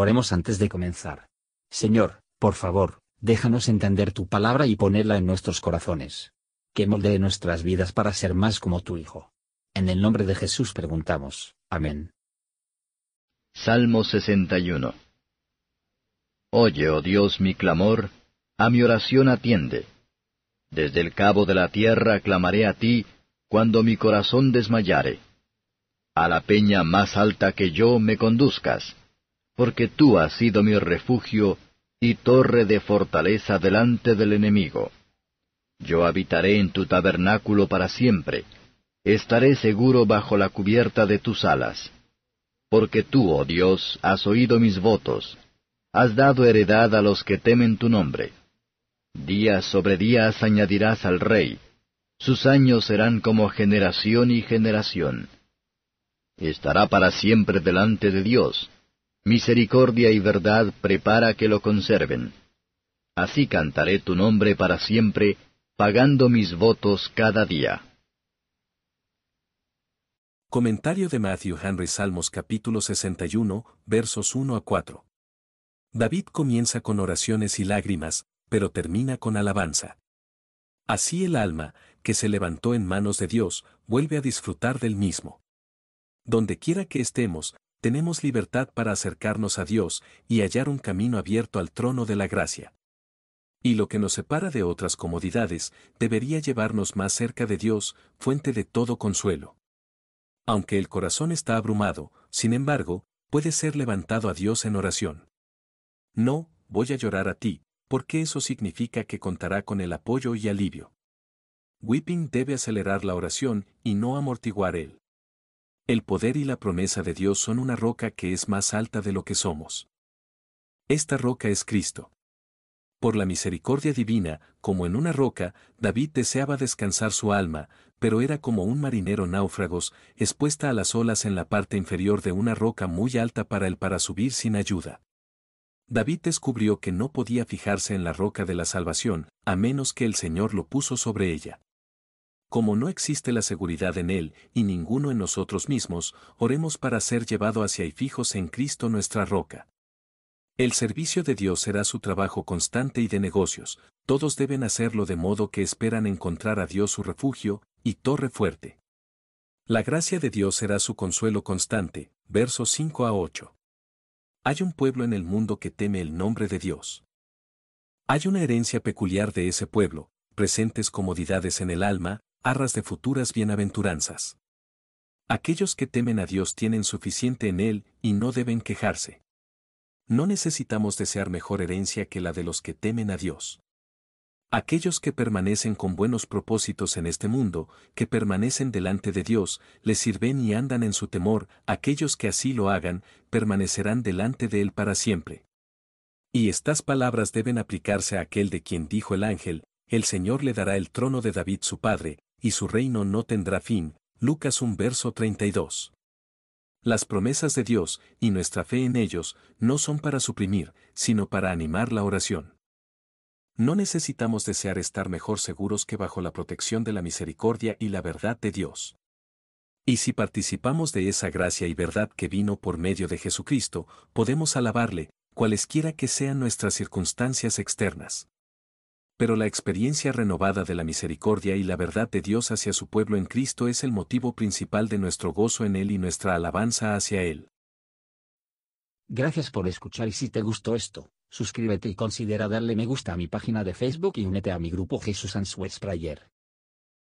Oremos antes de comenzar. Señor, por favor, déjanos entender tu palabra y ponerla en nuestros corazones. Que moldee nuestras vidas para ser más como tu Hijo. En el nombre de Jesús preguntamos. Amén. Salmo 61 Oye, oh Dios, mi clamor, a mi oración atiende. Desde el cabo de la tierra clamaré a ti, cuando mi corazón desmayare. A la peña más alta que yo me conduzcas, porque tú has sido mi refugio y torre de fortaleza delante del enemigo. Yo habitaré en tu tabernáculo para siempre, estaré seguro bajo la cubierta de tus alas. Porque tú, oh Dios, has oído mis votos, has dado heredad a los que temen tu nombre. Días sobre días añadirás al rey, sus años serán como generación y generación. Estará para siempre delante de Dios, misericordia y verdad prepara que lo conserven. Así cantaré tu nombre para siempre, pagando mis votos cada día. Comentario de Matthew Henry Salmos capítulo 61, versos 1 a 4. David comienza con oraciones y lágrimas, pero termina con alabanza. Así el alma, que se levantó en manos de Dios, vuelve a disfrutar del mismo. Donde quiera que estemos, tenemos libertad para acercarnos a Dios y hallar un camino abierto al trono de la gracia. Y lo que nos separa de otras comodidades debería llevarnos más cerca de Dios, fuente de todo consuelo. Aunque el corazón está abrumado, sin embargo, puede ser levantado a Dios en oración. No, voy a llorar a ti, porque eso significa que contará con el apoyo y alivio. Weeping debe acelerar la oración y no amortiguar él. El poder y la promesa de Dios son una roca que es más alta de lo que somos. Esta roca es Cristo. Por la misericordia divina, como en una roca, David deseaba descansar su alma, pero era como un marinero náufragos, expuesta a las olas en la parte inferior de una roca muy alta para él para subir sin ayuda. David descubrió que no podía fijarse en la roca de la salvación, a menos que el Señor lo puso sobre ella. Como no existe la seguridad en Él y ninguno en nosotros mismos, oremos para ser llevado hacia y fijos en Cristo nuestra roca. El servicio de Dios será su trabajo constante y de negocios, todos deben hacerlo de modo que esperan encontrar a Dios su refugio y torre fuerte. La gracia de Dios será su consuelo constante, versos 5 a 8. Hay un pueblo en el mundo que teme el nombre de Dios. Hay una herencia peculiar de ese pueblo, presentes comodidades en el alma, arras de futuras bienaventuranzas. Aquellos que temen a Dios tienen suficiente en Él y no deben quejarse. No necesitamos desear mejor herencia que la de los que temen a Dios. Aquellos que permanecen con buenos propósitos en este mundo, que permanecen delante de Dios, les sirven y andan en su temor, aquellos que así lo hagan, permanecerán delante de Él para siempre. Y estas palabras deben aplicarse a aquel de quien dijo el ángel, el Señor le dará el trono de David su padre, y su reino no tendrá fin. Lucas 1 verso 32. Las promesas de Dios y nuestra fe en ellos no son para suprimir, sino para animar la oración. No necesitamos desear estar mejor seguros que bajo la protección de la misericordia y la verdad de Dios. Y si participamos de esa gracia y verdad que vino por medio de Jesucristo, podemos alabarle, cualesquiera que sean nuestras circunstancias externas pero la experiencia renovada de la misericordia y la verdad de Dios hacia su pueblo en Cristo es el motivo principal de nuestro gozo en Él y nuestra alabanza hacia Él. Gracias por escuchar y si te gustó esto, suscríbete y considera darle me gusta a mi página de Facebook y únete a mi grupo Jesús Answers Prayer.